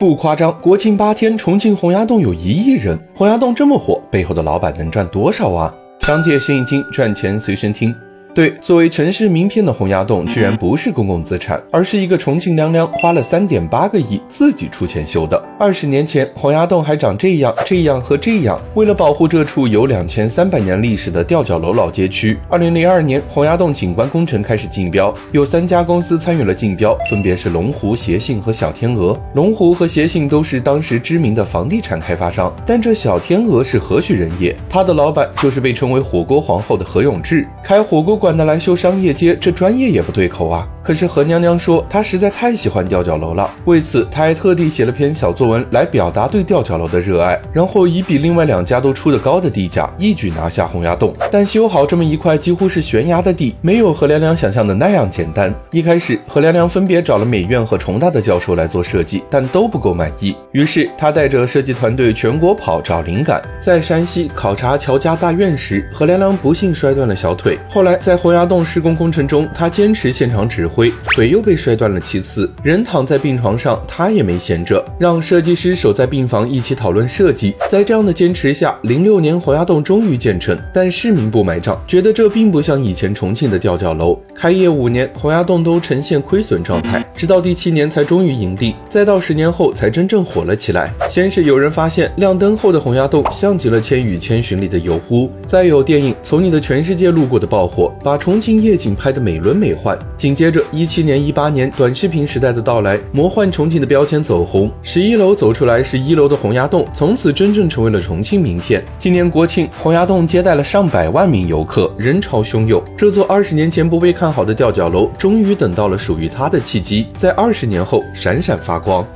不夸张，国庆八天，重庆洪崖洞有一亿人。洪崖洞这么火，背后的老板能赚多少啊？商界生意经，赚钱随身听。对，作为城市名片的洪崖洞，居然不是公共资产，而是一个重庆娘娘花了三点八个亿自己出钱修的。二十年前，洪崖洞还长这样、这样和这样。为了保护这处有两千三百年历史的吊脚楼老街区，二零零二年，洪崖洞景观工程开始竞标，有三家公司参与了竞标，分别是龙湖、协信和小天鹅。龙湖和协信都是当时知名的房地产开发商，但这小天鹅是何许人也？他的老板就是被称为“火锅皇后”的何永志，开火锅馆。管的来修商业街，这专业也不对口啊！可是何娘娘说，她实在太喜欢吊脚楼了，为此她还特地写了篇小作文来表达对吊脚楼的热爱，然后以比另外两家都出的高的地价，一举拿下洪崖洞。但修好这么一块几乎是悬崖的地，没有何娘娘想象的那样简单。一开始，何娘娘分别找了美院和重大的教授来做设计，但都不够满意。于是她带着设计团队全国跑找灵感，在山西考察乔家大院时，何娘娘不幸摔断了小腿，后来在在洪崖洞施工工程中，他坚持现场指挥，腿又被摔断了七次。人躺在病床上，他也没闲着，让设计师守在病房一起讨论设计。在这样的坚持下，零六年洪崖洞终于建成，但市民不买账，觉得这并不像以前重庆的吊脚楼。开业五年，洪崖洞都呈现亏损状态，直到第七年才终于盈利，再到十年后才真正火了起来。先是有人发现亮灯后的洪崖洞像极了《千与千寻》里的油污，再有电影《从你的全世界路过》的爆火。把重庆夜景拍得美轮美奂。紧接着，一七年、一八年，短视频时代的到来，魔幻重庆的标签走红，十一楼走出来是一楼的洪崖洞，从此真正成为了重庆名片。今年国庆，洪崖洞接待了上百万名游客，人潮汹涌。这座二十年前不被看好的吊脚楼，终于等到了属于它的契机，在二十年后闪闪发光。